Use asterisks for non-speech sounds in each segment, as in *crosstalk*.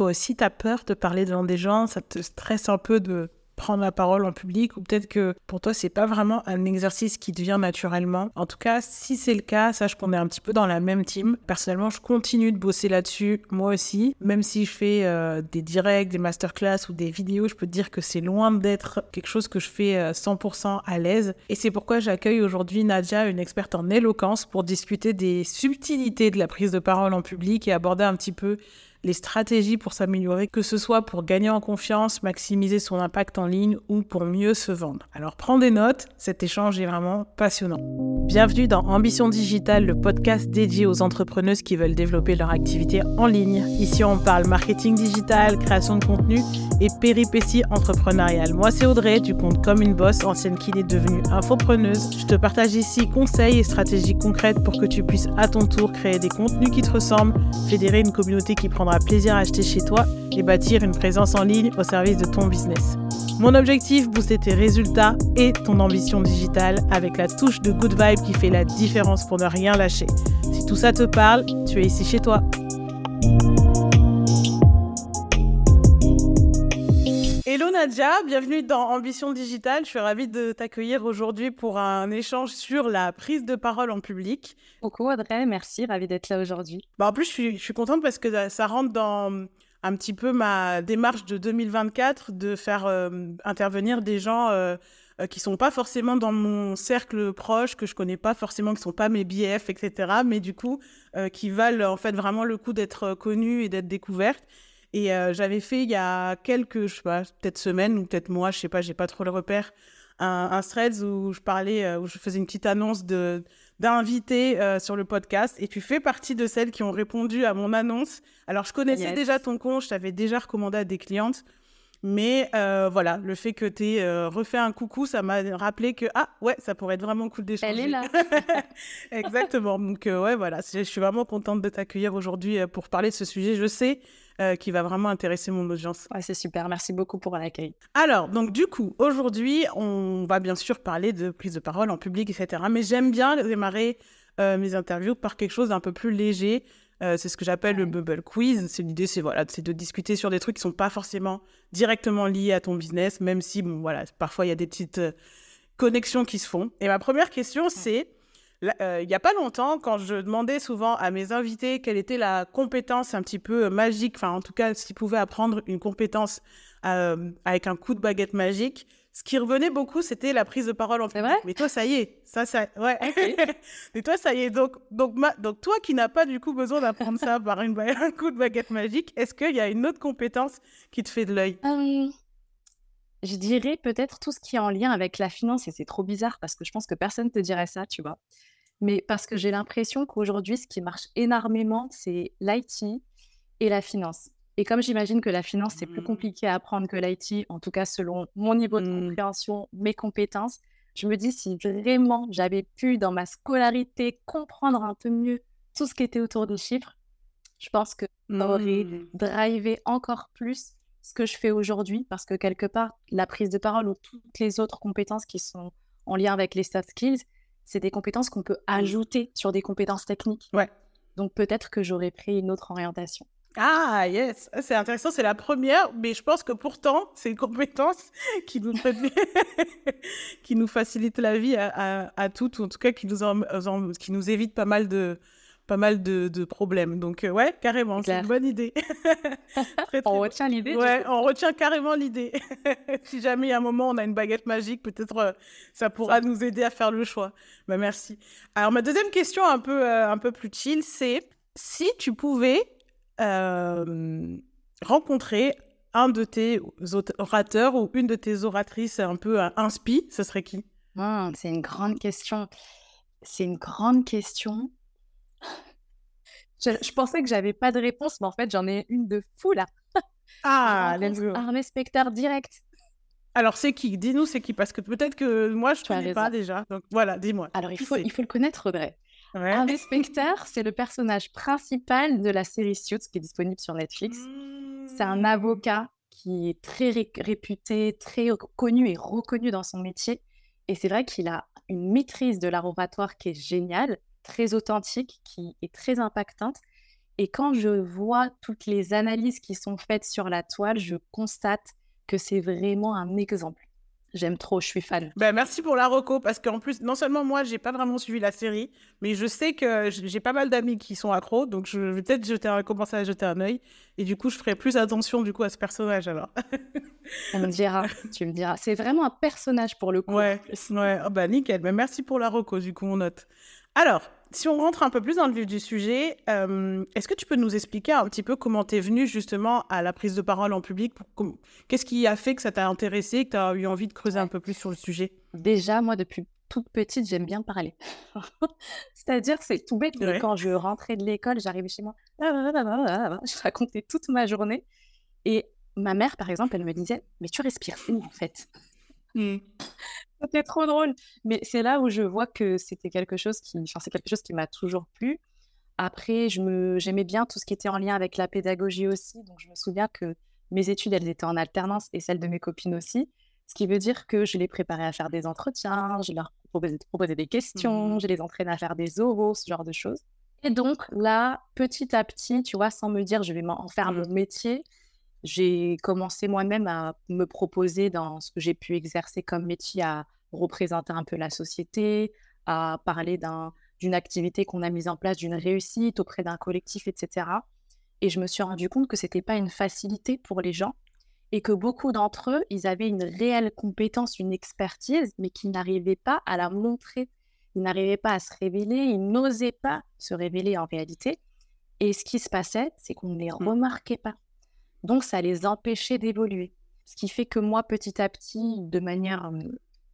toi aussi, tu as peur de parler devant des gens, ça te stresse un peu de prendre la parole en public ou peut-être que pour toi c'est pas vraiment un exercice qui devient naturellement. En tout cas, si c'est le cas, sache qu'on est un petit peu dans la même team. Personnellement, je continue de bosser là-dessus moi aussi, même si je fais euh, des directs, des masterclass ou des vidéos, je peux te dire que c'est loin d'être quelque chose que je fais 100% euh, à l'aise et c'est pourquoi j'accueille aujourd'hui Nadia, une experte en éloquence pour discuter des subtilités de la prise de parole en public et aborder un petit peu les stratégies pour s'améliorer, que ce soit pour gagner en confiance, maximiser son impact en ligne ou pour mieux se vendre. Alors prends des notes, cet échange est vraiment passionnant. Bienvenue dans Ambition Digitale, le podcast dédié aux entrepreneuses qui veulent développer leur activité en ligne. Ici, on parle marketing digital, création de contenu et péripéties entrepreneuriales. Moi, c'est Audrey, du compte Comme une Bosse, ancienne kiné devenue infopreneuse. Je te partage ici conseils et stratégies concrètes pour que tu puisses à ton tour créer des contenus qui te ressemblent, fédérer une communauté qui prendra plaisir à acheter chez toi et bâtir une présence en ligne au service de ton business. Mon objectif, booster tes résultats et ton ambition digitale avec la touche de good vibe qui fait la différence pour ne rien lâcher. Si tout ça te parle, tu es ici chez toi. Hello Nadia, bienvenue dans Ambition Digitale. Je suis ravie de t'accueillir aujourd'hui pour un échange sur la prise de parole en public. Coucou Audrey, merci, ravie d'être là aujourd'hui. Bah en plus, je suis, je suis contente parce que ça rentre dans un petit peu ma démarche de 2024 de faire euh, intervenir des gens euh, euh, qui sont pas forcément dans mon cercle proche, que je connais pas forcément, qui sont pas mes BF, etc. Mais du coup, qui valent en fait vraiment le coup d'être connus et d'être découvertes. Et j'avais fait il y a quelques, je sais pas, peut-être semaines ou peut-être mois, je sais pas, j'ai pas trop le repère, un, un threads où je parlais, où je faisais une petite annonce de d'inviter euh, sur le podcast et tu fais partie de celles qui ont répondu à mon annonce. Alors, je connaissais déjà ton compte, je t'avais déjà recommandé à des clientes. Mais euh, voilà, le fait que tu aies euh, refait un coucou, ça m'a rappelé que, ah ouais, ça pourrait être vraiment cool d'échanger. Elle est là. *laughs* Exactement. Donc, ouais, voilà, je suis vraiment contente de t'accueillir aujourd'hui pour parler de ce sujet. Je sais euh, qui va vraiment intéresser mon audience. Ouais, c'est super. Merci beaucoup pour l'accueil. Alors, donc du coup, aujourd'hui, on va bien sûr parler de prise de parole en public, etc. Mais j'aime bien démarrer euh, mes interviews par quelque chose d'un peu plus léger. Euh, c'est ce que j'appelle le bubble quiz. C'est l'idée, c'est voilà, c'est de discuter sur des trucs qui sont pas forcément directement liés à ton business, même si bon voilà, parfois il y a des petites connexions qui se font. Et ma première question, c'est euh, il n'y a pas longtemps, quand je demandais souvent à mes invités quelle était la compétence un petit peu euh, magique, enfin en tout cas s'ils pouvaient apprendre une compétence euh, avec un coup de baguette magique, ce qui revenait beaucoup, c'était la prise de parole en C'est vrai? Mais toi, ça y est, ça, ça, ouais. *laughs* Mais toi, ça y est. Donc, donc, donc toi qui n'as pas du coup besoin d'apprendre ça par une *laughs* un coup de baguette magique, est-ce qu'il y a une autre compétence qui te fait de l'œil? Je dirais peut-être tout ce qui est en lien avec la finance, et c'est trop bizarre parce que je pense que personne ne te dirait ça, tu vois mais parce que j'ai l'impression qu'aujourd'hui, ce qui marche énormément, c'est l'IT et la finance. Et comme j'imagine que la finance, c'est plus mmh. compliqué à apprendre que l'IT, en tout cas selon mon niveau de mmh. compréhension, mes compétences, je me dis si vraiment j'avais pu, dans ma scolarité, comprendre un peu mieux tout ce qui était autour des chiffres, je pense que j'aurais mmh. drivé encore plus ce que je fais aujourd'hui, parce que quelque part, la prise de parole ou toutes les autres compétences qui sont en lien avec les soft skills, c'est des compétences qu'on peut mmh. ajouter sur des compétences techniques. Ouais. Donc peut-être que j'aurais pris une autre orientation. Ah, yes, c'est intéressant, c'est la première, mais je pense que pourtant, c'est une compétence *laughs* qui nous, *laughs* qui nous facilite la vie à, à, toutes, ou en tout cas qui nous, en, qui nous évite pas mal de, pas mal de, problèmes. Donc, euh, ouais, carrément, c'est une bonne idée. *laughs* on retient l'idée. Ouais, on retient carrément l'idée. *laughs* si jamais à un moment on a une baguette magique, peut-être euh, ça pourra nous aider à faire le choix. Bah, merci. Alors, ma deuxième question, un peu, euh, un peu plus chill, c'est si tu pouvais rencontrer un de tes orateurs ou une de tes oratrices un peu inspi, ce serait qui? C'est une grande question. C'est une grande question. Je, pensais que j'avais pas de réponse, mais en fait, j'en ai une de fou là. Ah, *laughs* let's go. Un inspecteur direct. Alors, c'est qui? Dis-nous, c'est qui? Parce que peut-être que moi, je ne connais pas déjà. Donc, voilà, dis-moi. Alors, il faut, il faut le connaître, Audrey. Ouais. Un inspecteur, c'est le personnage principal de la série Suits qui est disponible sur Netflix. C'est un mmh. avocat qui est très réputé, très connu et reconnu dans son métier. Et c'est vrai qu'il a une maîtrise de l'art oratoire qui est géniale très authentique, qui est très impactante. Et quand je vois toutes les analyses qui sont faites sur la toile, je constate que c'est vraiment un exemple. J'aime trop, je suis fan. Ben, merci pour la reco parce qu'en plus, non seulement moi, j'ai pas vraiment suivi la série, mais je sais que j'ai pas mal d'amis qui sont accros, donc je vais peut-être jeter commencer à jeter un œil et du coup, je ferai plus attention du coup à ce personnage alors. On me dira, *laughs* tu me diras. C'est vraiment un personnage pour le coup. Ouais, ouais. Oh, bah nickel. Ben, merci pour la reco, du coup, on note. Alors, si on rentre un peu plus dans le vif du sujet, euh, est-ce que tu peux nous expliquer un petit peu comment tu es venu justement à la prise de parole en public Qu'est-ce qui a fait que ça t'a intéressé, que tu as eu envie de creuser un peu plus sur le sujet? Déjà, moi, depuis toute petite, j'aime bien parler. *laughs* C'est-à-dire, c'est tout bête, mais quand je rentrais de l'école, j'arrivais chez moi, je racontais toute ma journée. Et ma mère, par exemple, elle me disait, mais tu respires où en fait? Mmh. C'était trop drôle. Mais c'est là où je vois que c'était quelque chose qui, enfin, c'est quelque chose qui m'a toujours plu. Après, je me, j'aimais bien tout ce qui était en lien avec la pédagogie aussi. Donc, je me souviens que mes études, elles étaient en alternance et celles de mes copines aussi. Ce qui veut dire que je les préparais à faire des entretiens, je leur proposais, des questions, mmh. je les entraînais à faire des oraux, ce genre de choses. Et donc, là, petit à petit, tu vois, sans me dire je vais en faire mon métier, j'ai commencé moi-même à me proposer dans ce que j'ai pu exercer comme métier à représenter un peu la société, à parler d'une activité qu'on a mise en place, d'une réussite auprès d'un collectif, etc. Et je me suis rendu compte que ce n'était pas une facilité pour les gens et que beaucoup d'entre eux, ils avaient une réelle compétence, une expertise, mais qu'ils n'arrivaient pas à la montrer. Ils n'arrivaient pas à se révéler, ils n'osaient pas se révéler en réalité. Et ce qui se passait, c'est qu'on ne les mmh. remarquait pas. Donc, ça les empêchait d'évoluer. Ce qui fait que moi, petit à petit, de manière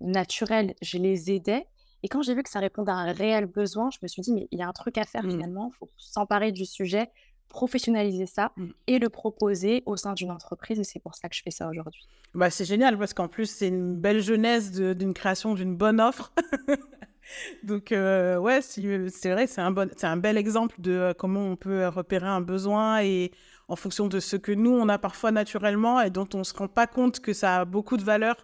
naturelle, je les aidais. Et quand j'ai vu que ça répondait à un réel besoin, je me suis dit, mais il y a un truc à faire mmh. finalement, il faut s'emparer du sujet, professionnaliser ça mmh. et le proposer au sein d'une entreprise. Et c'est pour ça que je fais ça aujourd'hui. Bah, c'est génial parce qu'en plus, c'est une belle jeunesse d'une création d'une bonne offre. *laughs* Donc, ouais, c'est vrai, c'est un, bon, un bel exemple de comment on peut repérer un besoin et en fonction de ce que nous, on a parfois naturellement et dont on ne se rend pas compte que ça a beaucoup de valeur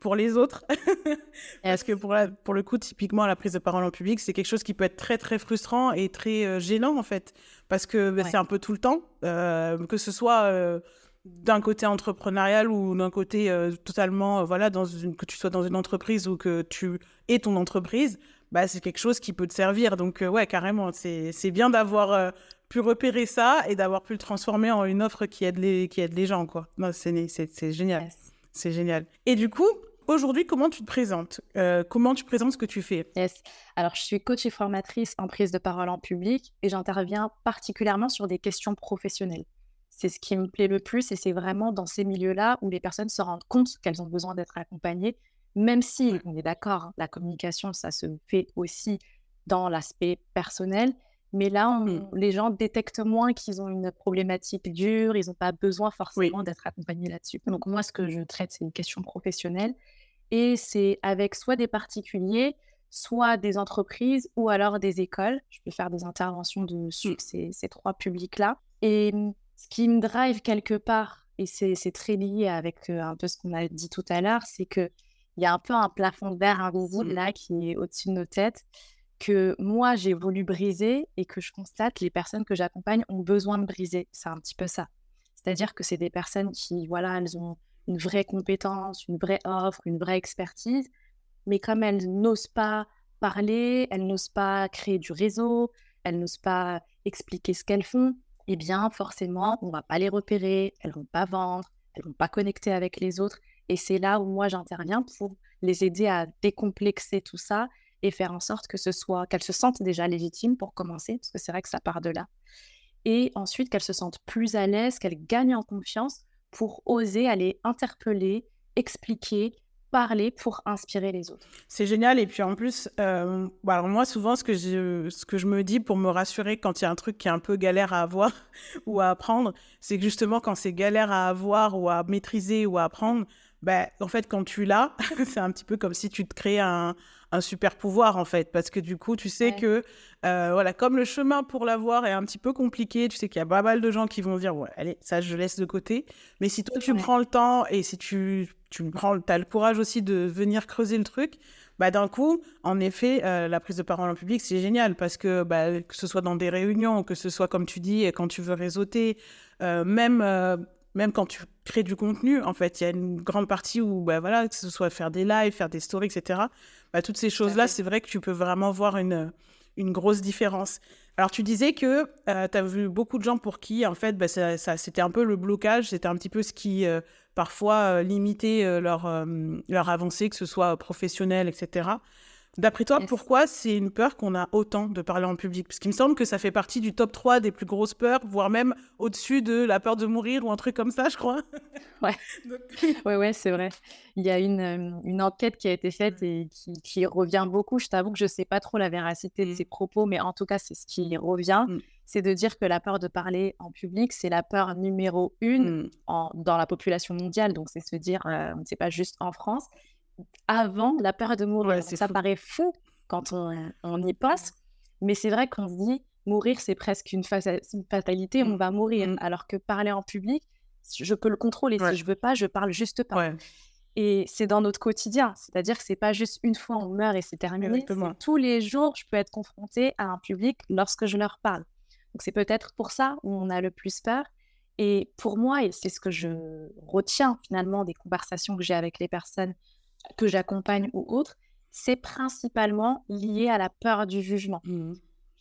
pour les autres. *laughs* Parce que pour, pour le coup, typiquement, la prise de parole en public, c'est quelque chose qui peut être très, très frustrant et très euh, gênant, en fait. Parce que bah, c'est un peu tout le temps, euh, que ce soit euh, d'un côté entrepreneurial ou d'un côté totalement, voilà, dans une, que tu sois dans une entreprise ou que tu aies ton entreprise, bah, c'est quelque chose qui peut te servir. Donc, ouais, carrément, c'est bien d'avoir pu repérer ça et d'avoir pu le transformer en une offre qui aide les, qui aide les gens, quoi. C'est génial. C'est génial. Et du coup, aujourd'hui, comment tu te présentes? Euh, Comment tu présentes ce que tu fais? Yes. Alors, je suis coach et formatrice en prise de parole en public et j'interviens particulièrement sur des questions professionnelles. C'est ce qui me plaît le plus et c'est vraiment dans ces milieux-là où les personnes se rendent compte qu'elles ont besoin d'être accompagnées, même si, on est d'accord, hein, la communication, ça se fait aussi dans l'aspect personnel, mais là, mmh. les gens détectent moins qu'ils ont une problématique dure, ils n'ont pas besoin forcément d'être accompagnés là-dessus. Donc moi, ce que je traite, c'est une question professionnelle. Et c'est avec soit des particuliers, soit des entreprises ou alors des écoles. Je peux faire des interventions de, sur mmh. ces, trois publics-là. Et mmh, ce qui me drive quelque part, et c'est très lié avec un peu ce qu'on a dit tout à l'heure, c'est qu'il y a un peu un plafond de verre invisible là qui est au-dessus de nos têtes que moi, j'ai voulu briser et que je constate les personnes que j'accompagne ont besoin de briser. C'est un petit peu ça. C'est-à-dire que c'est des personnes qui, voilà, elles ont une vraie compétence, une vraie offre, une vraie expertise, mais comme elles n'osent pas parler, elles n'osent pas créer du réseau, elles n'osent pas expliquer ce qu'elles font, eh bien, forcément, on va pas les repérer, elles vont pas vendre, elles vont pas connecter avec les autres. Et c'est là où moi j'interviens pour les aider à décomplexer tout ça et faire en sorte que ce soit qu'elles se sentent déjà légitimes pour commencer, parce que c'est vrai que ça part de là. Et ensuite qu'elles se sentent plus à l'aise, qu'elles gagnent en confiance pour oser aller interpeller, expliquer, parler pour inspirer les autres. C'est génial. Et puis en plus, euh, bah, alors moi, souvent, ce que, je, ce que je me dis pour me rassurer quand il y a un truc qui est un peu galère à avoir *laughs* ou à apprendre, c'est que justement, quand c'est galère à avoir ou à maîtriser ou à apprendre, bah, en fait, quand tu l'as, *laughs* c'est un petit peu comme si tu te crées un, un super pouvoir en fait, parce que du coup, tu sais que, euh, voilà, comme le chemin pour l'avoir est un petit peu compliqué, tu sais qu'il y a pas mal de gens qui vont dire, ouais, allez, ça, je laisse de côté. Mais si toi, tu prends le temps et si tu, tu prends, as le courage aussi de venir creuser le truc, bah, d'un coup, en effet, euh, la prise de parole en public, c'est génial. Parce que, bah, que ce soit dans des réunions, que ce soit, comme tu dis, quand tu veux réseauter, euh, même même quand tu crées du contenu, en fait, il y a une grande partie où, bah, voilà, que ce soit faire des lives, faire des stories, etc. Bah, toutes ces choses-là, c'est vrai que tu peux vraiment voir une, une grosse différence. Alors, tu disais que euh, tu as vu beaucoup de gens pour qui, en fait, bah, ça, c'était un peu le blocage, c'était un petit peu ce qui, euh, parfois, euh, limitait leur, leur avancée, que ce soit professionnel, etc. D'après toi, pourquoi c'est une peur qu'on a autant de parler en public? Parce qu'il me semble que ça fait partie du top 3 des plus grosses peurs, voire même au-dessus de la peur de mourir ou un truc comme ça, je crois. *laughs* Ouais, *laughs* *laughs* ouais, ouais c'est vrai. Il y a une, euh, une, enquête qui a été faite et qui, qui revient beaucoup. Je t'avoue que je ne sais pas trop la véracité de mmh. ces propos, mais en tout cas, c'est ce qui revient. Mmh. C'est de dire que la peur de parler en public, c'est la peur numéro une mmh. en, dans la population mondiale. Donc, c'est se dire, euh, c'est pas juste en France avant la peur de mourir. ça paraît fou quand on, on y passe, mais c'est vrai qu'on se dit mourir, c'est presque une, fatalité, on mmh. va mourir. Mmh. Alors que parler en public, je peux le contrôler. Si je veux pas, je parle juste pas. Et c'est dans notre quotidien, c'est-à-dire que c'est pas juste une fois on meurt et c'est terminé. Tous les jours, je peux être confrontée à un public lorsque je leur parle. Donc c'est peut-être pour ça où on a le plus peur. Et pour moi, et c'est ce que je retiens finalement des conversations que j'ai avec les personnes que j'accompagne ou autre, c'est principalement lié à la peur du jugement. Mmh.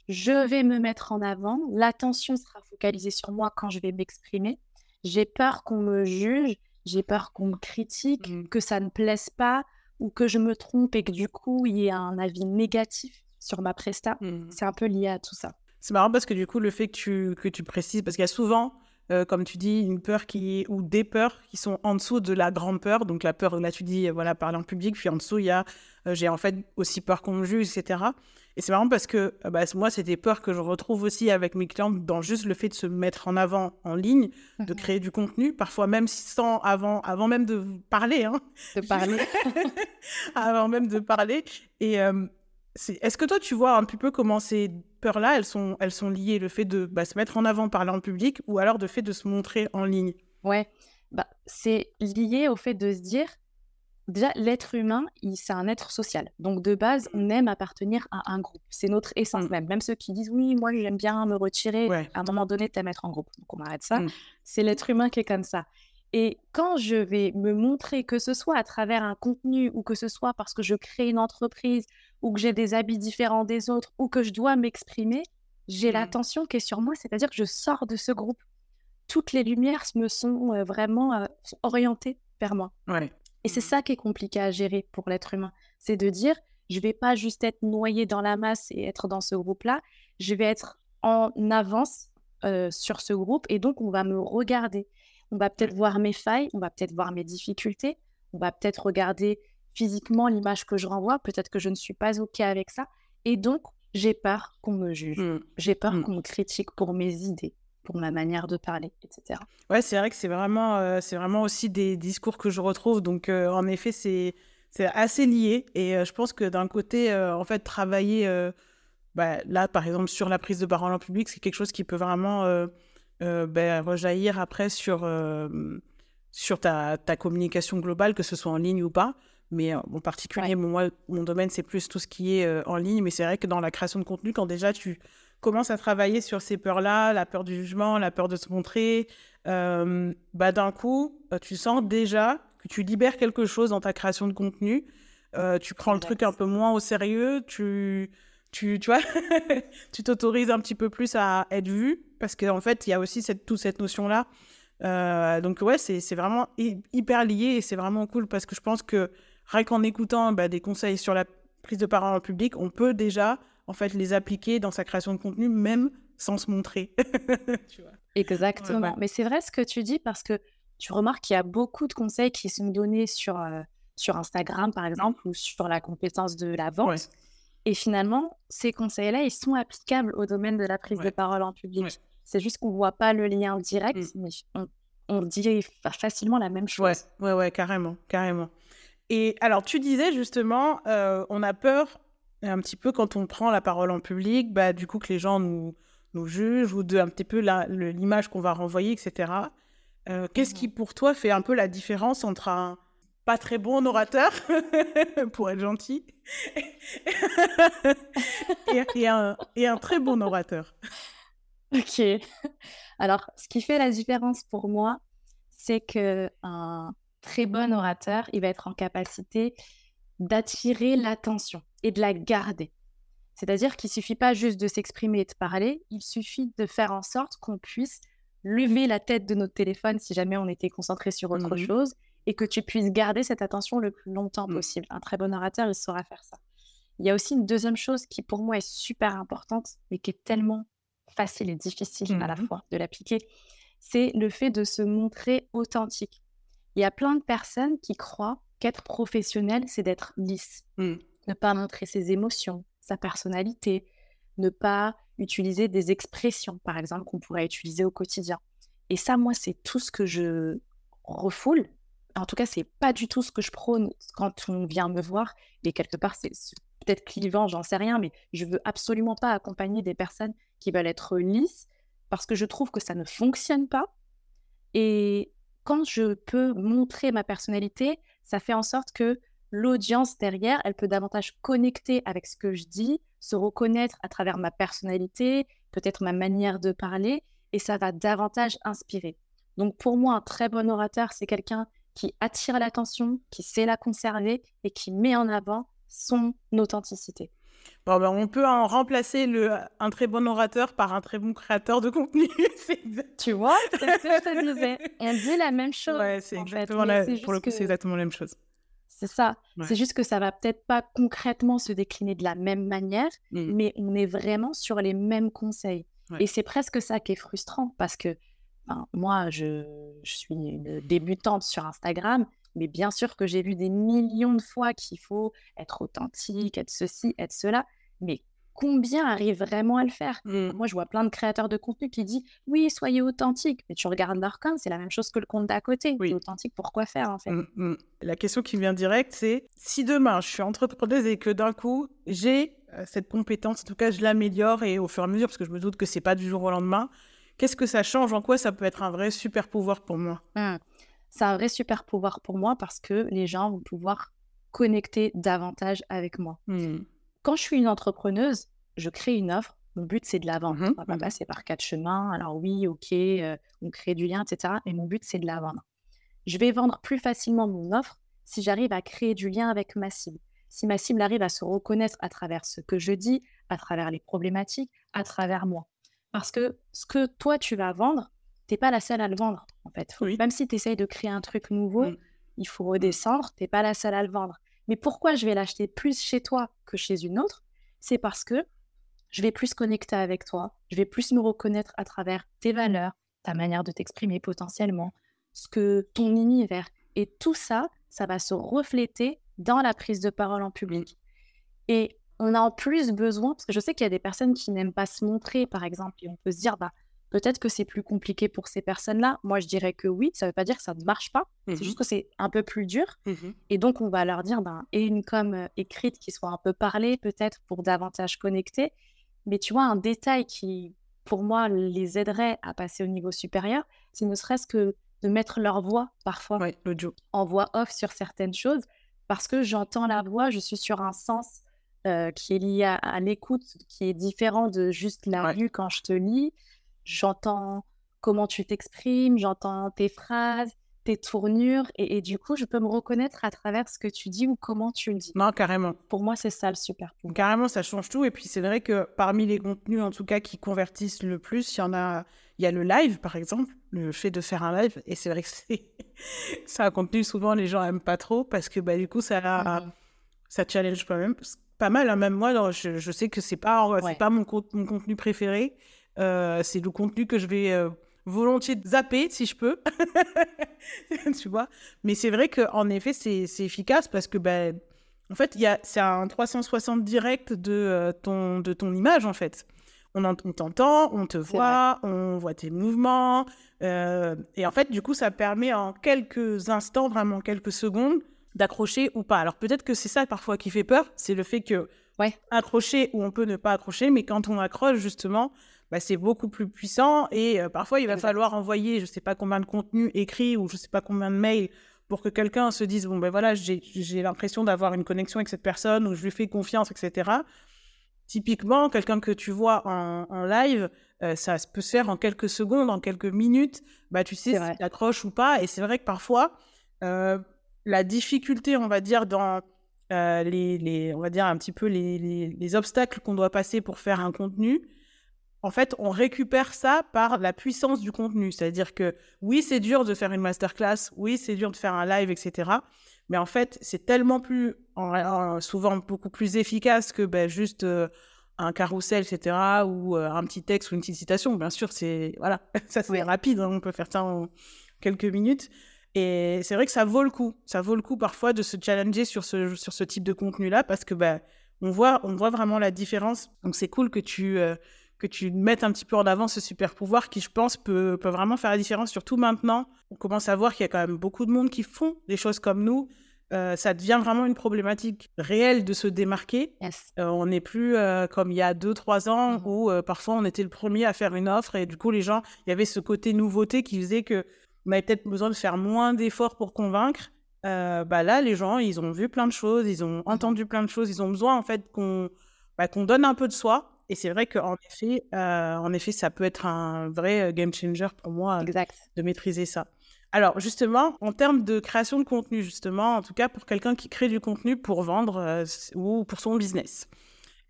Je vais me mettre en avant, l'attention sera focalisée sur moi quand je vais m'exprimer. J'ai peur qu'on me juge, j'ai peur qu'on me critique, mmh. que ça ne plaise pas ou que je me trompe et que du coup il y ait un avis négatif sur ma presta. Mmh. C'est un peu lié à tout ça. C'est marrant parce que du coup, le fait que tu, que tu précises, parce qu'il y a souvent euh, comme tu dis, une peur qui ou des peurs qui sont en dessous de la grande peur. Donc la peur, là tu dis, voilà, parler en public, puis en dessous, il y a, euh, j'ai en fait aussi peur qu'on me juge, etc. Et c'est marrant parce que euh, bah, moi, c'est des peurs que je retrouve aussi avec mes clients dans juste le fait de se mettre en avant en ligne, de mhm. créer du contenu, parfois même sans avant, avant même de parler. Hein. De parler. *laughs* avant même de parler. Et est-ce que toi, tu vois un petit peu comment ces peurs-là, elles sont, elles sont liées, le fait de bah, se mettre en avant, parler en public, ou alors le fait de se montrer en ligne? Ouais, bah, c'est lié au fait de se dire, déjà, l'être humain, c'est un être social. Donc, de base, on aime appartenir à un groupe. C'est notre essence mmh. même. Même ceux qui disent, oui, moi, j'aime bien me retirer, à un moment donné, t'aimes être en groupe. Donc, on arrête ça. Mmh. C'est l'être humain qui est comme ça. Et quand je vais me montrer, que ce soit à travers un contenu ou que ce soit parce que je crée une entreprise ou que j'ai des habits différents des autres ou que je dois m'exprimer, j'ai mmh. l'attention qui est sur moi, c'est-à-dire que je sors de ce groupe. Toutes les lumières me sont vraiment orientées vers moi. Et c'est mmh. ça qui est compliqué à gérer pour l'être humain. C'est de dire, je vais pas juste être noyé dans la masse et être dans ce groupe-là, je vais être en avance sur ce groupe et donc on va me regarder. On va peut-être voir mes failles, on va peut-être voir mes difficultés, on va peut-être regarder physiquement l'image que je renvoie, peut-être que je ne suis pas OK avec ça. Et donc, j'ai peur qu'on me juge. Mmh. J'ai peur mmh. qu'on me critique pour mes idées, pour ma manière de parler, etc. Ouais, c'est vrai que c'est vraiment, euh, c'est vraiment aussi des discours que je retrouve. Donc, euh, en effet, c'est, c'est assez lié. Et euh, je pense que d'un côté, en fait, travailler, bah, là, par exemple, sur la prise de parole en public, c'est quelque chose qui peut vraiment bah, rejaillir après sur, sur ta, ta communication globale, que ce soit en ligne ou pas. Mais euh, en particulier, moi, mon domaine, c'est plus tout ce qui est euh, en ligne. Mais c'est vrai que dans la création de contenu, quand déjà tu commences à travailler sur ces peurs-là, la peur du jugement, la peur de se montrer, euh, bah, d'un coup, tu sens déjà que tu libères quelque chose dans ta création de contenu. tu prends le truc un peu moins au sérieux. Tu, tu, tu vois, *laughs* tu t'autorises un petit peu plus à être vu. Parce qu'en en fait, il y a aussi cette, toute cette notion-là. donc, ouais, c'est vraiment hyper lié et c'est vraiment cool parce que je pense que rien qu'en écoutant bah, des conseils sur la prise de parole en public, on peut déjà en fait les appliquer dans sa création de contenu, même sans se montrer. *laughs* Exactement. Mais c'est vrai ce que tu dis parce que tu remarques qu'il y a beaucoup de conseils qui sont donnés sur, euh, sur Instagram, par exemple, ou sur la compétence de la vente. Et finalement, ces conseils-là, ils sont applicables au domaine de la prise de parole en public. C'est juste qu'on ne voit pas le lien direct, mm. mais on, on dit facilement la même chose. Ouais, ouais, carrément, carrément. Et alors, tu disais justement, euh, on a peur un petit peu quand on prend la parole en public, bah, du coup que les gens nous, nous jugent ou de un petit peu l'image qu'on va renvoyer, etc. Euh, qu'est-ce qui, pour toi, fait un peu la différence entre un pas très bon orateur, *laughs* pour être gentil, *laughs* et, un, et un très bon orateur? Ok. Alors, ce qui fait la différence pour moi, c'est que un très bon orateur, il va être en capacité d'attirer l'attention et de la garder. C'est-à-dire qu'il suffit pas juste de s'exprimer et de parler, il suffit de faire en sorte qu'on puisse lever la tête de notre téléphone si jamais on était concentré sur autre mmh chose et que tu puisses garder cette attention le plus longtemps mmh. possible. Un très bon orateur, il saura faire ça. Il y a aussi une deuxième chose qui pour moi est super importante mais qui est tellement facile et difficile à la mmh fois de l'appliquer, c'est le fait de se montrer authentique. Il y a plein de personnes qui croient qu'être professionnel, c'est d'être lisse, ne pas montrer ses émotions, sa personnalité, ne pas utiliser des expressions, par exemple, qu'on pourrait utiliser au quotidien. Et ça, moi, c'est tout ce que je refoule. En tout cas, c'est pas du tout ce que je prône quand on vient me voir. Et quelque part, c'est peut-être clivant, j'en sais rien, mais je veux absolument pas accompagner des personnes qui veulent être lisses parce que je trouve que ça ne fonctionne pas. Et quand je peux montrer ma personnalité, ça fait en sorte que l'audience derrière, elle peut davantage connecter avec ce que je dis, se reconnaître à travers ma personnalité, peut-être ma manière de parler, et ça va davantage inspirer. Donc pour moi, un très bon orateur, c'est quelqu'un qui attire l'attention, qui sait la conserver et qui met en avant son authenticité. Bon, ben, on peut en remplacer le, un très bon orateur par un très bon créateur de contenu. *laughs* tu vois, c'est ce que je te disais. On dit la même chose. Ouais, c'est exactement pour le coup, c'est exactement la même chose. C'est ça. C'est juste que ça va peut-être pas concrètement se décliner de la même manière, mmh. mais on est vraiment sur les mêmes conseils. Et c'est presque ça qui est frustrant parce que moi, je, je, suis une débutante sur Instagram, mais bien sûr que j'ai vu des millions de fois qu'il faut être authentique, être ceci, être cela. Mais combien arrivent vraiment à le faire? Mmh. Moi, je vois plein de créateurs de contenu qui disent oui, soyez authentique. Mais tu regardes leur compte, c'est la même chose que le compte d'à côté. Oui. Authentique, pourquoi faire en fait? Mmh, mmh. La question qui vient direct, c'est si demain je suis entrepreneuse et que d'un coup j'ai euh, cette compétence, en tout cas je l'améliore et au fur et à mesure, parce que je me doute que c'est pas du jour au lendemain, qu'est-ce que ça change? En quoi ça peut être un vrai super pouvoir pour moi? C'est un vrai super pouvoir pour moi parce que les gens vont pouvoir connecter davantage avec moi quand je suis une entrepreneuse, je crée une offre. Mon but, c'est de la vendre. Mmh on va pas passer par quatre chemins. Alors oui, ok, euh, on crée du lien, etc. Mais mon but, c'est de la vendre. Je vais vendre plus facilement mon offre si j'arrive à créer du lien avec ma cible. Si ma cible arrive à se reconnaître à travers ce que je dis, à travers les problématiques, à travers moi. Parce que ce que toi, tu vas vendre, tu n'es pas la seule à le vendre, en fait. Même si tu essayes de créer un truc nouveau, mmh. il faut redescendre, tu n'es pas la seule à le vendre. Mais pourquoi je vais l'acheter plus chez toi que chez une autre? C'est parce que je vais plus connecter avec toi, je vais plus me reconnaître à travers tes valeurs, ta manière de t'exprimer potentiellement, ce que ton univers. Et tout ça, ça va se refléter dans la prise de parole en public. Et on a en plus besoin, parce que je sais qu'il y a des personnes qui n'aiment pas se montrer, par exemple, et on peut se dire, bah, Peut-être que c'est plus compliqué pour ces personnes-là. Moi, je dirais que oui. Ça ne veut pas dire que ça ne marche pas. C'est mmh juste que c'est un peu plus dur. Mmh et donc, on va leur dire, ben, et une com euh, écrite qui soit un peu parlée, peut-être pour davantage connecter. Mais tu vois, un détail qui, pour moi, les aiderait à passer au niveau supérieur, c'est ne serait-ce que de mettre leur voix parfois en voix off sur certaines choses. Parce que j'entends la voix, je suis sur un sens euh, qui est lié à, l'écoute, qui est différent de juste la vue quand je te lis j'entends comment tu t'exprimes, j'entends tes phrases, tes tournures, et, du coup, je peux me reconnaître à travers ce que tu dis ou comment tu le dis. Non, carrément. Pour moi, c'est ça le super. Carrément, ça change tout. Et puis, c'est vrai que parmi les contenus, en tout cas, qui convertissent le plus, il y en a. Il y a le live, par exemple, le fait de faire un live. Et c'est vrai que c'est, *laughs* un contenu, souvent, les gens n'aiment pas trop parce que, bah, du coup, ça, mmh ça challenge pas, même, pas mal. Hein. Même moi, je, sais que c'est pas, c'est pas mon, mon contenu préféré. Euh, c'est le contenu que je vais euh, volontiers zapper si je peux. *laughs* tu vois Mais c'est vrai qu'en effet, c'est efficace parce que, ben, en fait, c'est un 360 direct de, euh, ton, de ton image, en fait. On, on t'entend, on te voit, on voit tes mouvements. et en fait, du coup, ça permet en quelques instants, vraiment quelques secondes, d'accrocher ou pas. Alors peut-être que c'est ça parfois qui fait peur, c'est le fait que Ouais. accrocher ou on peut ne pas accrocher, mais quand on accroche justement, bah, c'est beaucoup plus puissant et euh, parfois il va falloir envoyer je sais pas combien de contenu écrit ou je sais pas combien de mails pour que quelqu'un se dise bon ben voilà j'ai l'impression d'avoir une connexion avec cette personne ou je lui fais confiance etc. Typiquement quelqu'un que tu vois en, en live, euh, ça peut se faire en quelques secondes, en quelques minutes, bah tu sais si accroches ou pas. Et c'est vrai que parfois euh, la difficulté on va dire dans les, les- on va dire un petit peu les, les- les obstacles qu'on doit passer pour faire un contenu, en fait, on récupère ça par la puissance du contenu. C'est-à-dire que oui, c'est dur de faire une masterclass, oui, c'est dur de faire un live, etc. Mais en fait, c'est tellement plus, en- en- souvent beaucoup plus efficace que ben, juste euh, un carrousel, etc. ou euh, un petit texte ou une petite citation. Bien sûr, c'est voilà, *laughs* ça c'est Ouais. rapide, hein, on peut faire ça en quelques minutes. Et c'est vrai que ça vaut le coup. Ça vaut le coup parfois de se challenger sur ce, sur ce type de contenu-là parce que ben, on, voit, on voit vraiment la différence. Donc c'est cool que tu, euh, que tu mettes un petit peu en avant ce super pouvoir qui, je pense, peut, peut vraiment faire la différence. Surtout maintenant, on commence à voir qu'il y a quand même beaucoup de monde qui font des choses comme nous. Euh, ça devient vraiment une problématique réelle de se démarquer. Yes. Euh, on n'est plus euh, comme il y a 2-3 ans Mhm. où parfois on était le premier à faire une offre et du coup les gens, il y avait ce côté nouveauté qui faisait que on avait peut-être besoin de faire moins d'efforts pour convaincre. Bah là, les gens, ils ont vu plein de choses, ils ont entendu plein de choses, ils ont besoin en fait qu'on bah, qu'on donne un peu de soi. Et c'est vrai qu'en effet, euh, en effet, ça peut être un vrai game changer pour moi Exact. de maîtriser ça. Alors justement, en termes de création de contenu, justement, en tout cas pour quelqu'un qui crée du contenu pour vendre euh, ou pour son business,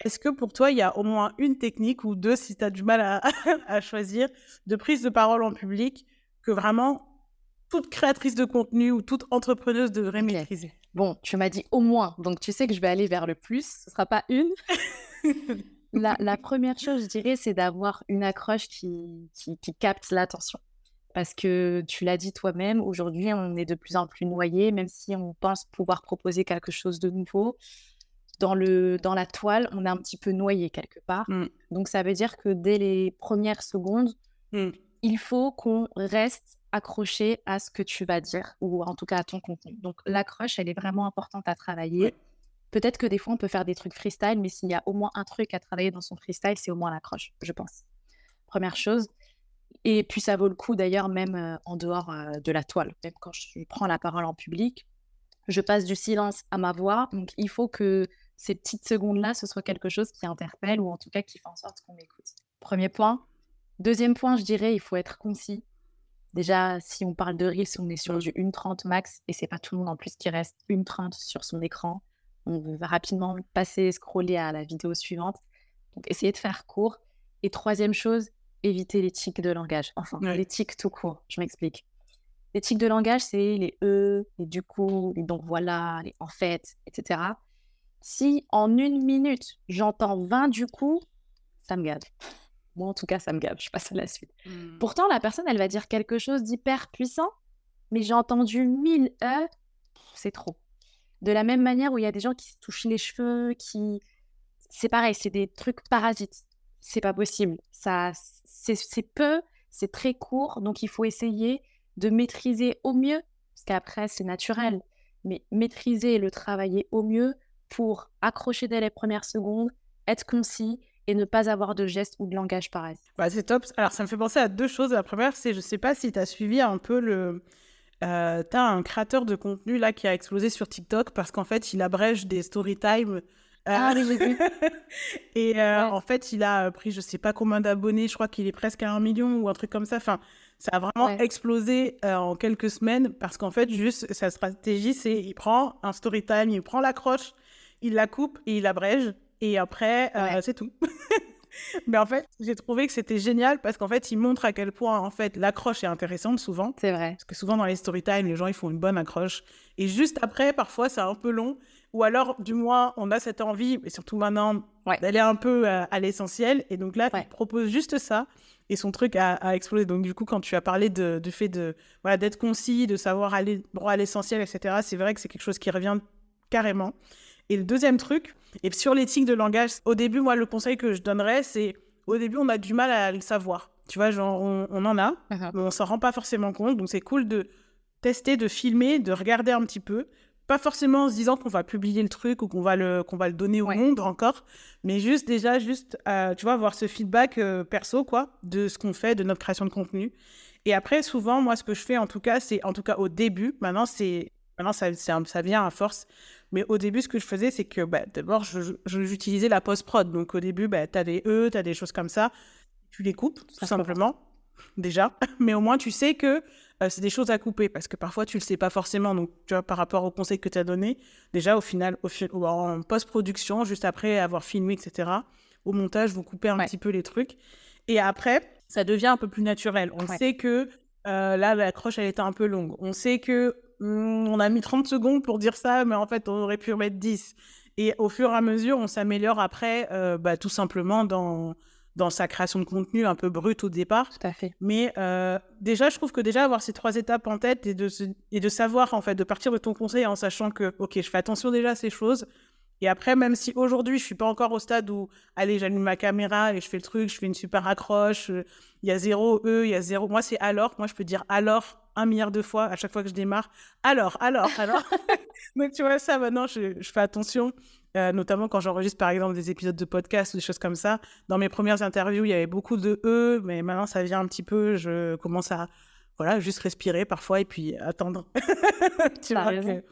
est-ce que pour toi, il y a au moins une technique ou deux, si tu as du mal à, *laughs* à choisir, de prise de parole en public que vraiment toute créatrice de contenu ou toute entrepreneuse devrait maîtriser? Bon, tu m'as dit au moins, donc tu sais que je vais aller vers le plus. Ce sera pas une? *laughs* La, la première chose, je dirais, c'est d'avoir une accroche qui, qui, qui capte l'attention. Parce que tu l'as dit toi-même, aujourd'hui, on est de plus en plus noyé, même si on pense pouvoir proposer quelque chose de nouveau. Dans, le, dans la toile, on est un petit peu noyé quelque part. Mm. Donc, ça veut dire que dès les premières secondes, Mm. il faut qu'on reste accroché à ce que tu vas dire, ou en tout cas à ton contenu. Donc, l'accroche, elle est vraiment importante à travailler. Ouais. Peut-être que des fois, on peut faire des trucs freestyle, mais s'il y a au moins un truc à travailler dans son freestyle, c'est au moins l'accroche, je pense. Première chose. Et puis, ça vaut le coup d'ailleurs, même euh, en dehors euh, de la toile. Même quand je prends la parole en public, je passe du silence à ma voix. Donc, il faut que ces petites secondes-là, ce soit quelque chose qui interpelle ou en tout cas qui fait en sorte qu'on m'écoute. Premier point. Deuxième point, je dirais, il faut être concis. Déjà, si on parle de Reels, on est sur du 1,30 max et c'est pas tout le monde en plus qui reste 1,30 sur son écran. On va rapidement passer, scroller à la vidéo suivante. Donc, essayez de faire court. Et troisième chose, éviter les tics de langage. Enfin, Ouais. les tics tout court. Je m'explique. Les tics de langage, c'est les e, les du coup, les donc voilà, les en fait, etc. Si en une minute, j'entends 20 du coup, ça me gave. Moi, en tout cas, ça me gave. Je passe à la suite. Mm. Pourtant, la personne, elle va dire quelque chose d'hyper puissant, mais j'ai entendu 1000 E, c'est trop. De la même manière où il y a des gens qui se touchent les cheveux, qui. C'est pareil, c'est des trucs parasites. C'est pas possible. Ça, c'est peu, c'est très court, donc il faut essayer de maîtriser au mieux, parce qu'après, c'est naturel, mais maîtriser et le travailler au mieux pour accrocher dès les premières secondes, être concis et ne pas avoir de gestes ou de langage pareil. Bah, c'est top. Alors, ça me fait penser à deux choses. La première, c'est, je sais pas si tu as suivi un peu le. Euh, tu as un créateur de contenu là qui a explosé sur TikTok parce qu'en fait, il abrège des story time. euh, Ah oui, j'ai vu. *laughs* Et euh, Ouais. en fait, il a pris je sais pas combien d'abonnés, je crois qu'il est presque à un million ou un truc comme ça. Enfin, ça a vraiment Ouais. explosé en quelques semaines parce qu'en fait, juste sa stratégie, c'est il prend un story time, il prend l'accroche, il la coupe et il abrège. Et après, Ouais. c'est tout. *laughs* *laughs* Mais en fait, j'ai trouvé que c'était génial parce qu'en fait, il montre à quel point en fait l'accroche est intéressante souvent. C'est vrai. Parce que souvent dans les story time, les gens ils font une bonne accroche. Et juste après, parfois, c'est un peu long. Ou alors, du moins, on a cette envie, et surtout maintenant, Ouais. d'aller un peu euh, à l'essentiel. Et donc là, Ouais. il propose juste ça. Et son truc a, a explosé. Donc du coup, quand tu as parlé de, du fait de voilà d'être concis, de savoir aller droit à l'essentiel, etc., c'est vrai que c'est quelque chose qui revient carrément. Et le deuxième truc, et sur l'éthique de langage, au début, moi, le conseil que je donnerais, c'est au début, on a du mal à le savoir. Tu vois, genre, on, on en a, mais on s'en rend pas forcément compte. Donc, c'est cool de tester, de filmer, de regarder un petit peu pas forcément en se disant qu'on va publier le truc ou qu'on va le, qu'on va le donner au monde encore, mais juste déjà, juste, euh, tu vois, avoir ce feedback euh, perso, quoi, de ce qu'on fait, de notre création de contenu. Et après, souvent, moi, ce que je fais, en tout cas, c'est, en tout cas, au début, maintenant, c'est, maintenant, ça, ça vient à force, mais au début, ce que je faisais, c'est que bah, d'abord, j'utilisais la post-prod. Donc, au début, bah, tu as des E, tu as des choses comme ça. Tu les coupes, tout simplement, déjà. *laughs* Mais au moins, tu sais que euh, c'est des choses à couper parce que parfois tu le sais pas forcément. Donc, tu vois, par rapport au conseil que tu as donné, déjà au final, au, en post-production, juste après avoir filmé, etc., au montage, vous coupez un petit peu les trucs. Et après, ça devient un peu plus naturel. On sait que euh, là, la croche, elle était un peu longue. On sait que on a mis 30 secondes pour dire ça, mais en fait, on aurait pu mettre 10. Et au fur et à mesure, on s'améliore après, euh, bah, tout simplement dans dans sa création de contenu un peu brute au départ. Tout à fait. Mais euh, déjà, je trouve que déjà avoir ces trois étapes en tête et de, et de savoir, en fait, de partir de ton conseil en sachant que, OK, je fais attention déjà à ces choses. Et après, même si aujourd'hui, je suis pas encore au stade où, allez, j'allume ma caméra et je fais le truc, je fais une super accroche, euh, il y a zéro E, il y a zéro. Moi, c'est alors. Moi, je peux dire alors un milliard de fois à chaque fois que je démarre. Alors, alors, alors. *laughs* *laughs* Donc, tu vois, ça, maintenant, je, je fais attention. Euh, notamment quand j'enregistre par exemple des épisodes de podcast ou des choses comme ça. Dans mes premières interviews, il y avait beaucoup de E, mais maintenant ça vient un petit peu, je commence à voilà, juste respirer parfois et puis attendre *laughs* tu vois, que,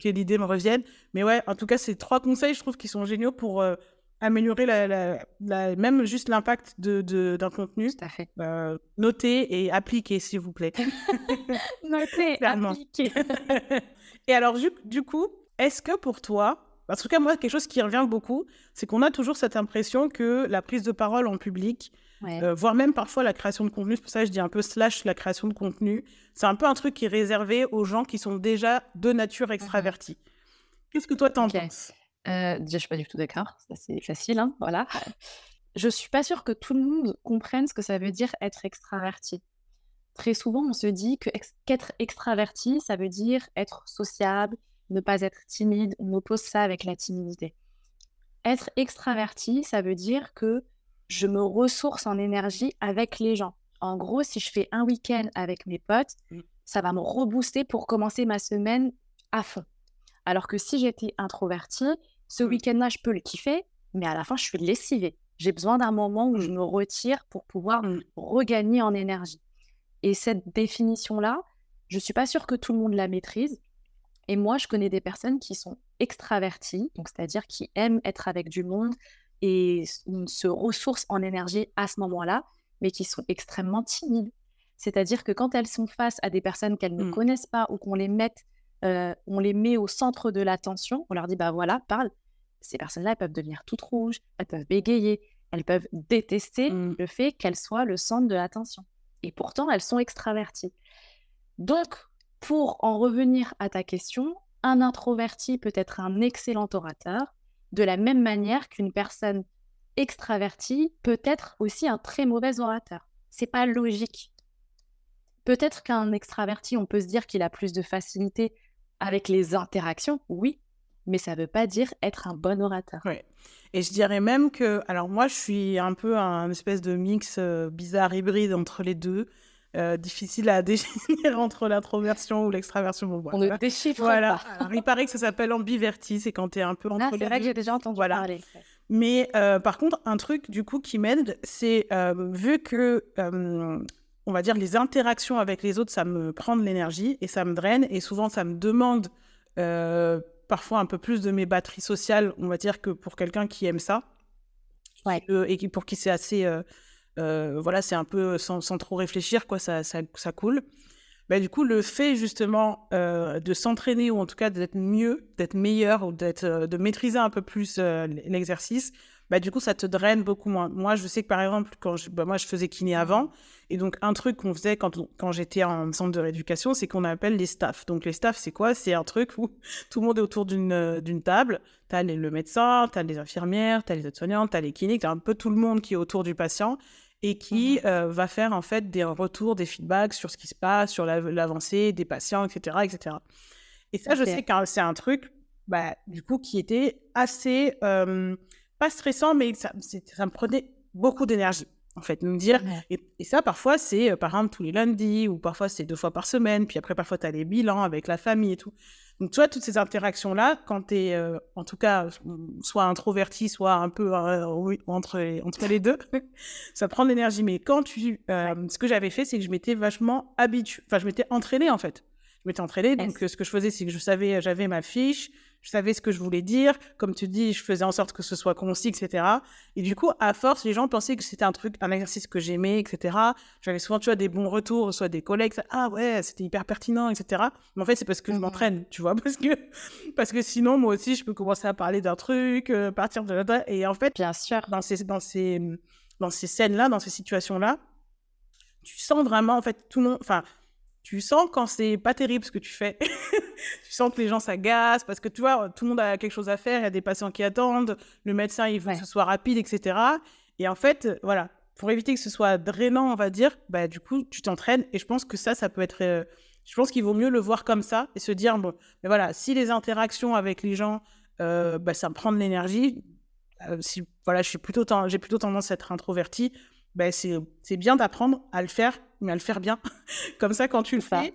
que l'idée me revienne. Mais ouais, en tout cas, ces trois conseils, je trouve qu'ils sont géniaux pour euh, améliorer la, la, même juste l'impact d'un de, d'un contenu. Tout à fait. Euh, noter et appliquer, s'il vous plaît. *laughs* noter, *laughs* appliquer. *laughs* et alors, du, du coup, est-ce que pour toi, en tout cas, moi, quelque chose qui revient beaucoup, c'est qu'on a toujours cette impression que la prise de parole en public, euh, voire même parfois la création de contenu, c'est pour ça que je dis un peu slash la création de contenu, c'est un peu un truc qui est réservé aux gens qui sont déjà de nature extravertis. Mhm. Qu'est-ce que toi t'en penses? Euh, Déjà, je suis pas du tout d'accord. C'est facile, hein, voilà. Je suis pas sûre que tout le monde comprenne ce que ça veut dire être extraverti. Très souvent, on se dit que qu'être extraverti, ça veut dire être sociable, ne pas être timide, on oppose ça avec la timidité. Être extraverti, ça veut dire que je me ressource en énergie avec les gens. En gros, si je fais un week-end avec mes potes, mmh. ça va me rebooster pour commencer ma semaine à fond. Alors que si j'étais introverti, ce mmh. week-end-là, je peux le kiffer, mais à la fin, je suis lessivée. J'ai besoin d'un moment où je mmh. me retire pour pouvoir regagner en énergie. Et cette définition-là, je ne suis pas sûre que tout le monde la maîtrise. Et moi, je connais des personnes qui sont extraverties, donc c'est-à-dire qui aiment être avec du monde et se ressourcent en énergie à ce moment-là, mais qui sont extrêmement timides. C'est-à-dire que quand elles sont face à des personnes qu'elles ne mmh. connaissent pas ou qu'on les mette, euh, on les met au centre de l'attention, on leur dit bah voilà, parle. Ces personnes-là, elles peuvent devenir toutes rouges, elles peuvent bégayer, elles peuvent détester mmh. le fait qu'elles soient le centre de l'attention. Et pourtant, elles sont extraverties. Donc, pour en revenir à ta question, un introverti peut être un excellent orateur, de la même manière qu'une personne extravertie peut être aussi un très mauvais orateur. C'est pas logique. Peut-être qu'un extraverti, on peut se dire qu'il a plus de facilité avec les interactions, oui, mais ça ne veut pas dire être un bon orateur. Oui. Et je dirais même que, alors moi, je suis un peu un espèce de mix euh, bizarre hybride entre les deux. Euh, difficile à *laughs* définir entre l'introversion ou l'extraversion. Bon, On ne déchiffre voilà. Alors, il paraît que ça s'appelle ambiverti, c'est quand tu es un peu entre ah, les deux. C'est vrai que j'ai déjà entendu voilà. parler. Mais euh, par contre, un truc du coup qui m'aide, c'est euh, vu que, on va dire, les interactions avec les autres, ça me prend de l'énergie et ça me draine et souvent ça me demande parfois un peu plus de mes batteries sociales, on va dire, que pour quelqu'un qui aime ça. Ouais. et qui, pour qui c'est assez euh, voilà, c'est un peu sans, trop réfléchir, quoi, ça, ça, coule. Bah, du coup, le fait justement euh, de s'entraîner ou en tout cas d'être mieux, d'être meilleur ou d'être, euh, de maîtriser un peu plus l'exercice, bah, du coup, ça te draine beaucoup moins. Moi, je sais que par exemple, quand je, bah, moi, je faisais kiné avant, et donc un truc qu'on faisait quand, quand j'étais en centre de rééducation, c'est qu'on appelle les staffs. Donc les staffs, c'est quoi? C'est un truc où *laughs* tout le monde est autour d'une, d'une table. Tu as le médecin, tu as les infirmières, tu as les aides-soignantes, tu as les cliniques, tu as un peu tout le monde qui est autour du patient et qui mmh euh, va faire en fait des retours, des feedbacks sur ce qui se passe, sur l'avancée des patients, etc., etc. Et ça, je sais que c'est un truc, bah, du coup, qui était assez, pas stressant, mais ça, ça me prenait beaucoup d'énergie, en fait, me dire. Et, ça, parfois, c'est par exemple tous les lundis, ou parfois c'est deux fois par semaine, puis après, parfois, tu as les bilans avec la famille et tout. Donc, tu vois, toutes ces interactions-là, quand tu es, euh, en tout cas, soit introverti, soit un peu euh, entre, entre les deux, *laughs* ça prend de l'énergie. Mais quand tu. Euh, ce que j'avais fait, c'est que je m'étais vachement habituée. Enfin, je m'étais entraînée, en fait. Je m'étais entraînée. Donc, ce que je faisais, c'est que je savais, j'avais ma fiche, je savais ce que je voulais dire. Comme tu dis, je faisais en sorte que ce soit concis, etc. Et du coup, à force, les gens pensaient que c'était un truc, un exercice que j'aimais, etc. J'avais souvent, tu vois, des bons retours, soit des collègues, ah ouais, c'était hyper pertinent, etc. Mais en fait, c'est parce que je mmh m'entraîne, tu vois, *laughs* parce que, parce que sinon, moi aussi, je peux commencer à parler d'un truc, euh, partir de là. Et en fait, bien sûr, dans ces, dans ces, dans ces scènes-là, dans ces situations-là, tu sens vraiment, en fait, tout le monde, enfin, tu sens quand c'est pas terrible ce que tu fais. *laughs* tu sens que les gens s'agacent parce que tu vois, tout le monde a quelque chose à faire, il y a des patients qui attendent, le médecin il veut que ce soit rapide, etc. Et en fait, voilà, pour éviter que ce soit drainant, on va dire, bah du coup, tu t'entraînes et je pense que ça, ça peut être. Euh, je pense qu'il vaut mieux le voir comme ça et se dire, bon, mais voilà, si les interactions avec les gens, euh, bah, ça me prend de l'énergie, euh, si voilà, je suis plutôt j'ai plutôt tendance à être introverti, bah, c'est bien d'apprendre à le faire mais à le faire bien. *laughs* Comme ça, quand tu le fais,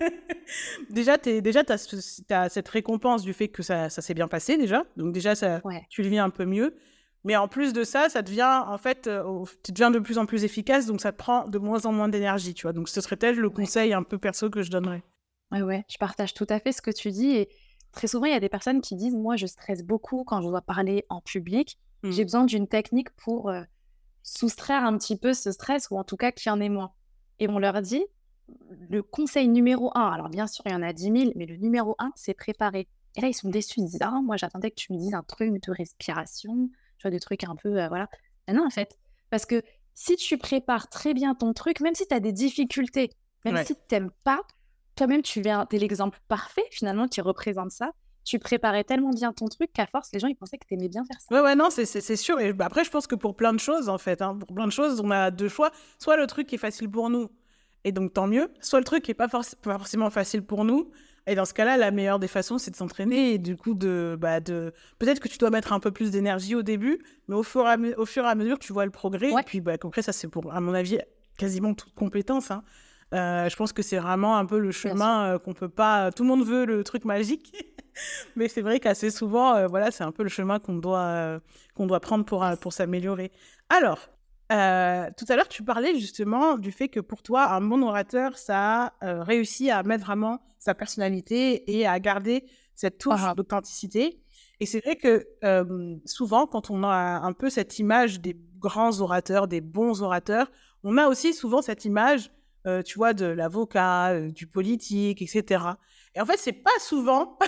*laughs* déjà, tu déjà, as, cette récompense du fait que ça, ça s'est bien passé, déjà. Donc, déjà, ça, tu le vis un peu mieux. Mais en plus de ça, ça devient, en fait, euh, tu deviens de plus en plus efficace, donc ça te prend de moins en moins d'énergie, tu vois. Donc, ce serait peut-être le conseil un peu perso que je donnerais. Ouais, ouais, je partage tout à fait ce que tu dis. Et très souvent, il y a des personnes qui disent Moi, je stresse beaucoup quand je dois parler en public. J'ai mmh. besoin d'une technique pour. Euh, soustraire un petit peu ce stress ou en tout cas qu'il y en ait moins. Et on leur dit, le conseil numéro un, alors bien sûr, il y en a 10 000, mais le numéro un, c'est préparer. Et là, ils sont déçus. Ils disent, ah, moi, j'attendais que tu me dises un truc de respiration, tu vois, des trucs un peu, euh, voilà. non, en fait, parce que si tu prépares très bien ton truc, même si tu as des difficultés, même si tu n'aimes pas, toi-même, tu viens, es l'exemple parfait, finalement, qui représente ça tu préparais tellement bien ton truc qu'à force, les gens, ils pensaient que tu aimais bien faire ça. Ouais, ouais, non, c'est sûr. Et bah, après, je pense que pour plein de choses, en fait, hein, pour plein de choses, on a deux choix. Soit le truc qui est facile pour nous, et donc tant mieux. Soit le truc qui n'est pas, forcément facile pour nous. Et dans ce cas-là, la meilleure des façons, c'est de s'entraîner et du coup, de, bah, de... peut-être que tu dois mettre un peu plus d'énergie au début, mais au fur, et à au fur et à mesure, tu vois le progrès. Et puis, bah, après, ça, c'est pour, à mon avis, quasiment toute compétence. Hein. Euh, je pense que c'est vraiment un peu le chemin euh, qu'on peut pas. Tout le monde veut le truc magique. *laughs* *laughs* Mais c'est vrai qu'assez souvent, euh, voilà, c'est un peu le chemin qu'on doit, euh, qu'on doit prendre pour, euh, pour s'améliorer. Alors, tout à l'heure, tu parlais justement du fait que pour toi, un bon orateur, ça a réussi à mettre vraiment sa personnalité et à garder cette touche ah ah. d'authenticité. Et c'est vrai que souvent, quand on a un peu cette image des grands orateurs, des bons orateurs, on a aussi souvent cette image, tu vois, de l'avocat, du politique, etc. Et en fait, c'est pas souvent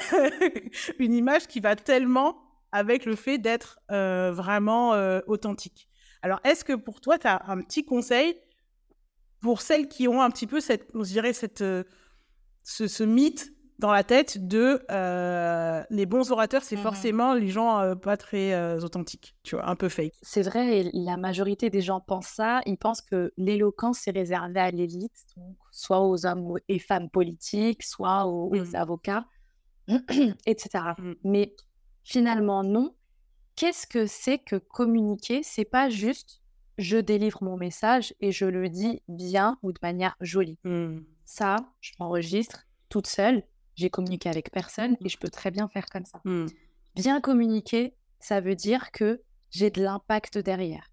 *laughs* une image qui va tellement avec le fait d'être euh, vraiment euh, authentique. Alors, est-ce que pour toi, tu as un petit conseil pour celles qui ont un petit peu cette, cette, euh, ce, mythe dans la tête de les bons orateurs, c'est mmh forcément les gens pas très authentiques, tu vois, un peu fake. C'est vrai, la majorité des gens pensent ça. Ils pensent que l'éloquence est réservée à l'élite, soit aux hommes et femmes politiques, soit aux, mmh. avocats, *clears throat* etc. Mmh. Mais finalement, non. Qu'est-ce que c'est que communiquer? C'est pas juste je délivre mon message et je le dis bien ou de manière jolie. Ça, je m'enregistre toute seule j'ai communiqué avec personne et je peux très bien faire comme ça. Mmh. Bien communiquer, ça veut dire que j'ai de l'impact derrière.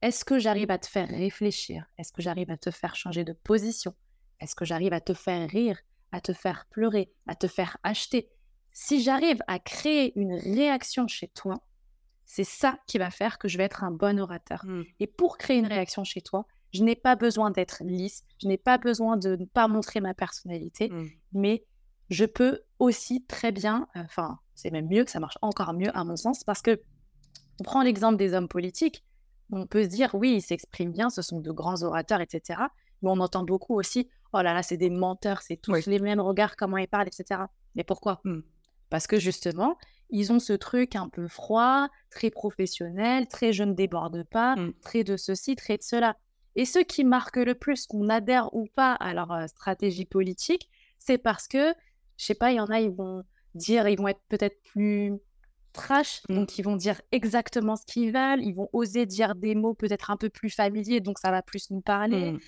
Est-ce que j'arrive à te faire réfléchir? Est-ce que j'arrive à te faire changer de position? Est-ce que j'arrive à te faire rire, à te faire pleurer, à te faire acheter? Si j'arrive à créer une réaction chez toi, c'est ça qui va faire que je vais être un bon orateur. Mmh. Et pour créer une réaction chez toi, je n'ai pas besoin d'être lisse, je n'ai pas besoin de ne pas montrer ma personnalité, mmh. mais je peux aussi très bien, enfin, c'est même mieux que ça marche encore mieux à mon sens, parce que on prend l'exemple des hommes politiques, on peut se dire, oui, ils s'expriment bien, ce sont de grands orateurs, etc. Mais on entend beaucoup aussi, oh là là, c'est des menteurs, c'est tous les mêmes regards, comment ils parlent, etc. Mais pourquoi? Mmh. Parce que justement, ils ont ce truc un peu froid, très professionnel, très je ne déborde pas, mmh. très de ceci, très de cela. Et ce qui marque le plus qu'on adhère ou pas à leur stratégie politique, c'est parce que je sais pas, il y en a, ils vont dire, ils vont être peut-être plus trash, donc ils vont dire exactement ce qu'ils veulent, ils vont oser dire des mots peut-être un peu plus familiers, donc ça va plus nous parler. Mmh.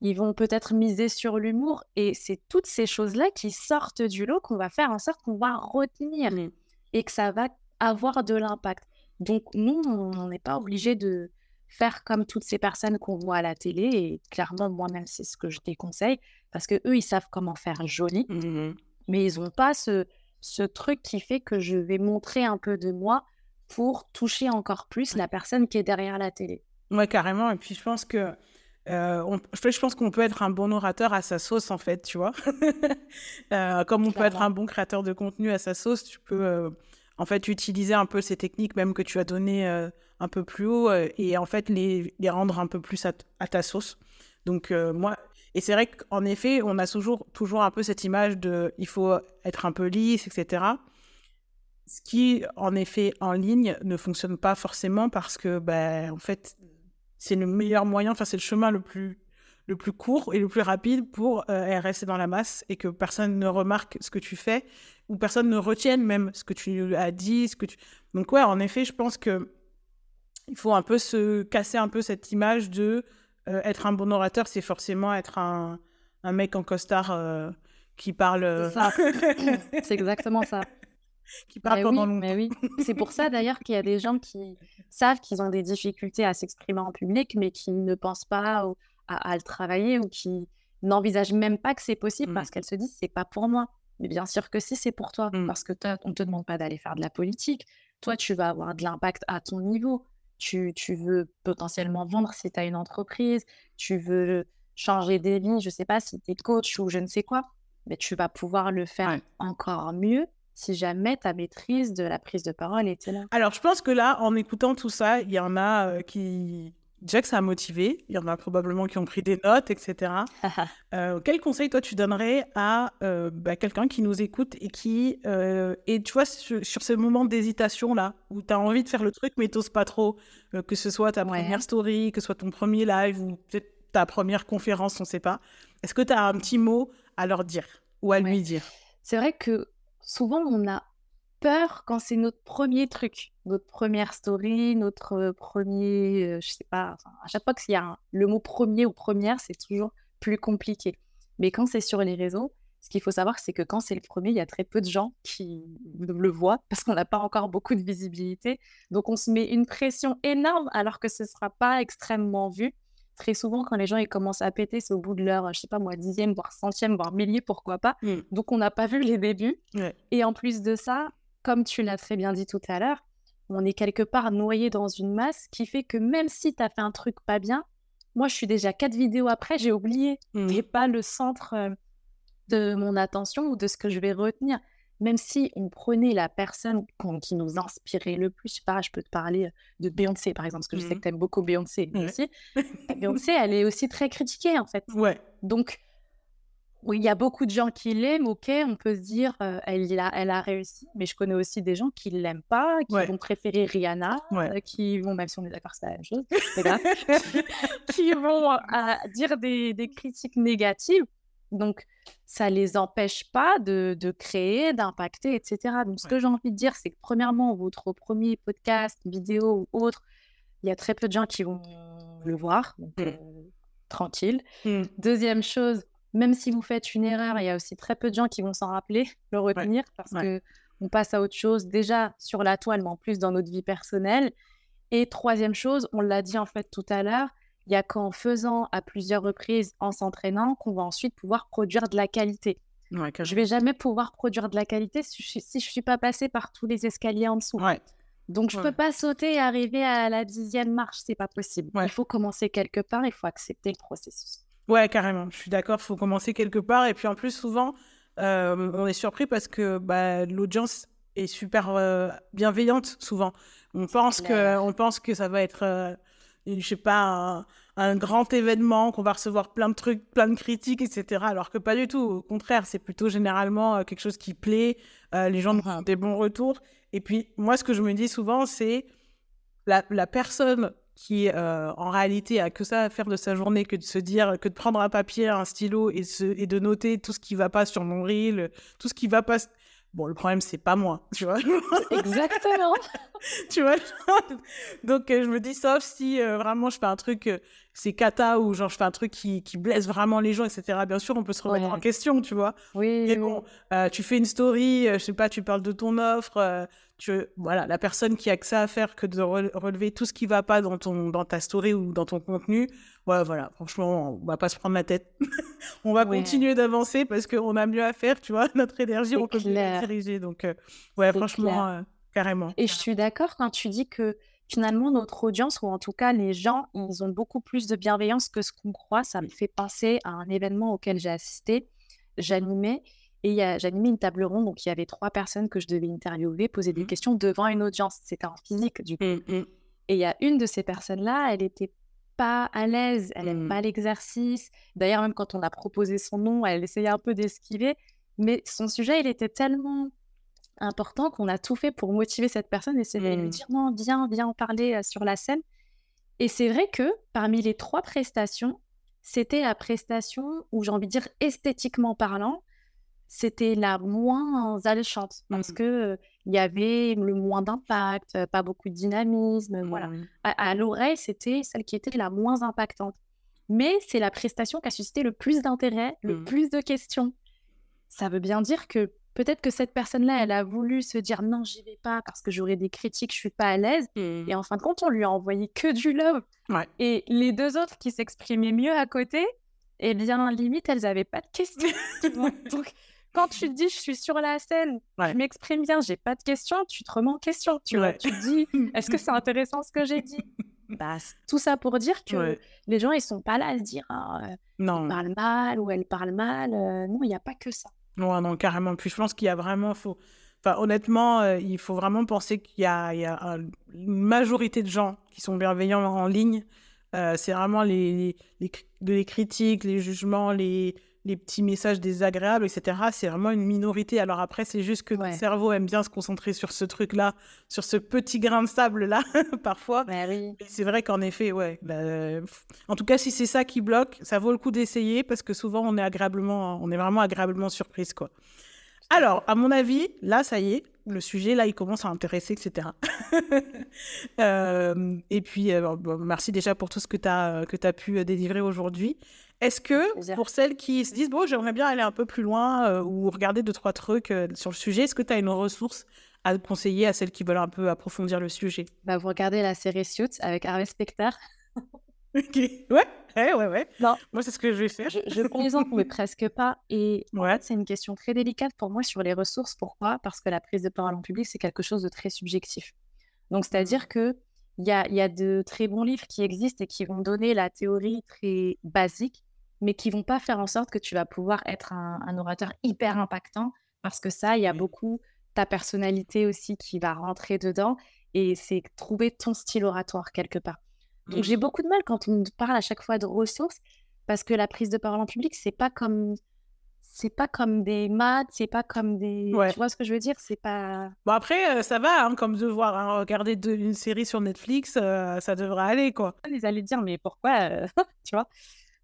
ils vont peut-être miser sur l'humour. Et c'est toutes ces choses-là qui sortent du lot qu'on va faire en sorte qu'on va retenir Mmh. et que ça va avoir de l'impact. Donc, nous, on n'est pas obligé de faire comme toutes ces personnes qu'on voit à la télé. Et clairement, moi-même, c'est ce que je déconseille parce que eux, ils savent comment faire joli, Mmh mais ils n'ont pas ce, ce truc qui fait que je vais montrer un peu de moi pour toucher encore plus la personne qui est derrière la télé. Ouais, carrément. Et puis, je pense que. euh, on- je pense qu'on peut être un bon orateur à sa sauce, en fait, tu vois. *laughs* Euh, comme on peut être un bon créateur de contenu à sa sauce, tu peux, euh, en fait, utiliser un peu ces techniques, même que tu as données un peu plus haut, et en fait, les, les rendre un peu plus à, à ta sauce. Donc, moi. Et c'est vrai qu'en effet, on a toujours, toujours un peu cette image de il faut être un peu lisse, etc. Ce qui, en effet, en ligne, ne fonctionne pas forcément parce que, ben, en fait, c'est le meilleur moyen, enfin, c'est le chemin le plus, le plus court et le plus rapide pour euh, rester dans la masse et que personne ne remarque ce que tu fais ou personne ne retienne même ce que tu as dit. Ce que tu... Donc, ouais, en effet, je pense que il faut un peu se casser un peu cette image de euh, être un bon orateur, c'est forcément être un, un mec en costard euh, qui parle, euh, C'est *laughs* exactement ça. qui parle Mais pendant oui, longtemps. mais oui. C'est pour ça d'ailleurs qu'il y a des gens qui savent qu'ils ont des difficultés à s'exprimer en public, mais qui ne pensent pas au- à, à le travailler ou qui n'envisagent même pas que c'est possible Mm. parce qu'elles se disent c'est pas pour moi. Mais bien sûr que si, c'est pour toi. Mm. Parce que on te demande pas d'aller faire de la politique. Toi, tu vas avoir de l'impact à ton niveau. Tu, tu veux potentiellement vendre si tu as une entreprise. Tu veux changer des vies. Je sais pas si tu es coach ou je ne sais quoi. Mais tu vas pouvoir le faire Ouais. encore mieux si jamais ta maîtrise de la prise de parole était là. Alors, je pense que là, en écoutant tout ça, il y en a euh, qui. Déjà que ça a motivé, il y en a probablement qui ont pris des notes, etc. *laughs* Euh, quel conseil, toi, tu donnerais à euh, bah, quelqu'un qui nous écoute et qui. euh, et tu vois, sur, sur ce moment d'hésitation-là, où tu as envie de faire le truc, mais tu pas trop, euh, que ce soit ta Ouais. première story, que ce soit ton premier live ou peut-être ta première conférence, on ne sait pas. Est-ce que tu as un petit mot à leur dire ou à Ouais. lui dire? C'est vrai que souvent on a peur quand c'est notre premier truc, notre première story, notre euh, premier, euh, je sais pas, enfin, à chaque fois qu'il y a un- le mot premier ou première, c'est toujours plus compliqué. Mais quand c'est sur les réseaux, ce qu'il faut savoir, c'est que quand c'est le premier, il y a très peu de gens qui le voient *laughs* parce qu'on n'a pas encore beaucoup de visibilité. Donc on se met une pression énorme alors que ce ne sera pas extrêmement vu. Très souvent, quand les gens ils commencent à péter, c'est au bout de leur, je sais pas moi, dixième, voire centième, voire millier, pourquoi pas. Mm. Donc, on n'a pas vu les débuts. Ouais. Et en plus de ça, comme tu l'as très bien dit tout à l'heure, on est quelque part noyé dans une masse qui fait que même si tu as fait un truc pas bien, moi, je suis déjà quatre vidéos après, j'ai oublié. Mm. Tu pas le centre euh, de mon attention ou de ce que je vais retenir. Même si on prenait la personne qui nous inspirait le plus, je sais pas, je peux te parler de Beyoncé, par exemple, parce que je sais Mhm. que tu aimes beaucoup Beyoncé aussi. Beyoncé, elle est aussi très critiquée, en fait. Ouais. Donc, oui, il y a beaucoup de gens qui l'aiment, ok, on peut se dire, euh, elle, a, elle a réussi, mais je connais aussi des gens qui ne l'aiment pas, qui Ouais. vont préférer Rihanna, Ouais. euh, qui vont, même si on est d'accord, c'est la même chose, *laughs* *laughs* qui vont euh, dire des, des critiques négatives. Donc, ça les empêche pas de, de créer, d'impacter, etc. Donc, ce Ouais. que j'ai envie de dire, c'est que premièrement, votre premier podcast, vidéo ou autre, il y a très peu de gens qui vont le voir, donc Mm. euh, tranquille. Mm. Deuxième chose, même si vous faites une erreur, il y a aussi très peu de gens qui vont s'en rappeler, *laughs* le retenir, parce ouais. que on passe à autre chose déjà sur la toile, mais en plus dans notre vie personnelle. Et troisième chose, on l'a dit en fait tout à l'heure, il y a qu'en faisant à plusieurs reprises, en s'entraînant, qu'on va ensuite pouvoir produire de la qualité. Ouais, Je vais jamais pouvoir produire de la qualité si je, si je suis pas passée par tous les escaliers en dessous. Donc je Ouais. peux pas sauter et arriver à la dixième marche, c'est pas possible. Ouais. Il faut commencer quelque part, il faut accepter le processus. Ouais, carrément. Je suis d'accord, il faut commencer quelque part. Et puis en plus, souvent, euh, on est surpris parce que bah, l'audience est super euh, bienveillante, souvent. On pense, que, on pense que ça va être, euh, je sais pas, un, un grand événement, qu'on va recevoir plein de trucs, plein de critiques, etc. Alors que pas du tout. Au contraire, c'est plutôt généralement euh, quelque chose qui plaît. Les gens Mhm. des bons retours. Et puis, moi, ce que je me dis souvent, c'est la, la personne qui, euh, en réalité, a que ça à faire de sa journée que de se dire, que de prendre un papier, un stylo et, se, et de noter tout ce qui va pas sur mon reel, tout ce qui va pas. Bon, le problème, c'est pas moi, tu vois. Exactement. *laughs* tu vois. Donc, euh, je me dis, sauf si euh, vraiment je fais un truc c'est cata ou genre je fais un truc qui, qui blesse vraiment les gens, etc. Bien sûr, on peut se remettre en question, tu vois. Oui. Mais bon, euh, tu fais une story, je sais pas, tu parles de ton offre, tu, voilà, la personne qui a que ça à faire que de relever tout ce qui va pas dans ton, dans ta story ou dans ton contenu. Ouais, voilà, franchement, on va pas se prendre la tête. *laughs* on va continuer d'avancer parce qu'on a mieux à faire, tu vois. *laughs* Notre énergie, on peut la diriger. Donc, ouais, franchement, carrément. Et je suis d'accord quand tu dis que finalement, notre audience, ou en tout cas les gens, ils ont beaucoup plus de bienveillance que ce qu'on croit. Ça me fait penser à un événement auquel j'ai assisté. J'animais et j'animais une table ronde, donc il y avait trois personnes que je devais interviewer, poser des mmh. questions devant une audience. C'était en physique, du coup. Mmh, mmh. Et il y a une de ces personnes-là, elle n'était pas à l'aise, elle n'aime pas l'exercice. D'ailleurs, même quand on a proposé son nom, elle essayait un peu d'esquiver. Mais son sujet, il était tellement important qu'on a tout fait pour motiver cette personne et c'est de lui mmh. dire non, viens, viens en parler sur la scène. Et c'est vrai que parmi les trois prestations, c'était la prestation où j'ai envie de dire esthétiquement parlant, c'était la moins alléchante parce mmh. que il y avait le moins d'impact, pas beaucoup de dynamisme, voilà. Mmh. À, l'oreille, c'était celle qui était la moins impactante. Mais c'est la prestation qui a suscité le plus d'intérêt, le plus de questions. Ça veut bien dire que peut-être que cette personne-là, elle a voulu se dire non, j'y vais pas parce que j'aurai des critiques, je suis pas à l'aise. Mmh. Et en fin de compte, on lui a envoyé que du love. Et les deux autres qui s'exprimaient mieux à côté, eh bien, limite, elles avaient pas de questions. *laughs* Donc, quand tu te dis je suis sur la scène, je m'exprime bien, j'ai pas de questions, tu te remets en question. Tu, tu te dis *laughs* est-ce que c'est intéressant ce que j'ai dit? Bah, Tout ça pour dire que les gens, ils sont pas là à se dire «Ah, non. parle mal ou elle parle mal. Euh, non, il n'y a pas que ça. Non, non, carrément. Puis je pense qu'il y a vraiment. Faut... Enfin, honnêtement, euh, il faut vraiment penser qu'il y a, il y a une majorité de gens qui sont bienveillants en ligne. Euh, c'est vraiment les, les, critiques, les jugements, les, les petits messages désagréables, etc. C'est vraiment une minorité. Alors après, c'est juste que le cerveau aime bien se concentrer sur ce truc-là, sur ce petit grain de sable-là, *laughs* parfois. Bah c'est vrai qu'en effet, ouais. Bah, en tout cas, si c'est ça qui bloque, ça vaut le coup d'essayer parce que souvent, on est agréablement, on est vraiment agréablement surprise, quoi. Alors, à mon avis, là, ça y est, le sujet, là, il commence à intéresser, etc. *laughs* Euh, et puis, euh, merci déjà pour tout ce que tu as, que as pu délivrer aujourd'hui. Est-ce que, pour celles qui se disent, bon, j'aimerais bien aller un peu plus loin euh, ou regarder deux, trois trucs euh, sur le sujet, est-ce que tu as une ressource à conseiller à celles qui veulent un peu approfondir le sujet? Bah, Vous regardez la série Suits avec Harvey Specter. *laughs* ok, ouais, *laughs* ouais, ouais. Non. Moi, c'est ce que je vais faire. Je, je exemple, mais presque pas. Et *laughs* ouais. c'est une question très délicate pour moi sur les ressources. Pourquoi? Parce que la prise de parole en public, c'est quelque chose de très subjectif. Donc, c'est-à-dire mmh. que il y a, y a, de très bons livres qui existent et qui vont donner la théorie très basique, mais qui vont pas faire en sorte que tu vas pouvoir être un, orateur hyper impactant, parce que ça, il y a beaucoup ta personnalité aussi qui va rentrer dedans, et c'est trouver ton style oratoire quelque part. Donc j'ai beaucoup de mal quand on me parle à chaque fois de ressources, parce que la prise de parole en public, c'est pas comme c'est pas comme des maths, c'est pas comme des. Tu vois ce que je veux dire? C'est pas. Bon, après, euh, ça va, hein, comme devoir hein, regarder une série sur Netflix, euh, ça devrait aller, quoi. Ils allaient dire, mais pourquoi euh, *laughs* Tu vois?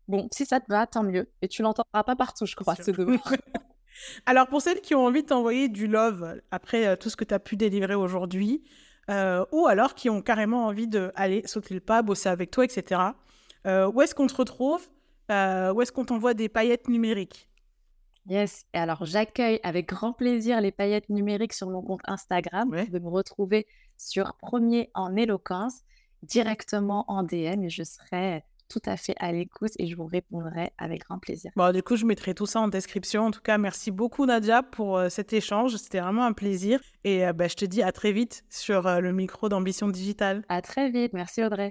Bon, si ça te va, tant mieux. Et tu l'entendras pas partout, je crois, ce *laughs* devoir. Alors, pour celles qui ont envie de t'envoyer du love après tout ce que tu as pu délivrer aujourd'hui, euh, ou alors qui ont carrément envie d'aller sauter le pas, bosser avec toi, etc., euh, où est-ce qu'on te retrouve? Où est-ce qu'on t'envoie des paillettes numériques? Yes, alors j'accueille avec grand plaisir les paillettes numériques sur mon compte Instagram. Vous pouvez me retrouver sur Premier en éloquence, directement en DM, et je serai tout à fait à l'écoute et je vous répondrai avec grand plaisir. Bon, du coup, je mettrai tout ça en description. En tout cas, merci beaucoup Nadia pour euh, cet échange. C'était vraiment un plaisir. Et euh, bah, je te dis à très vite sur euh, le micro d'Ambition Digitale. À très vite. Merci Audrey.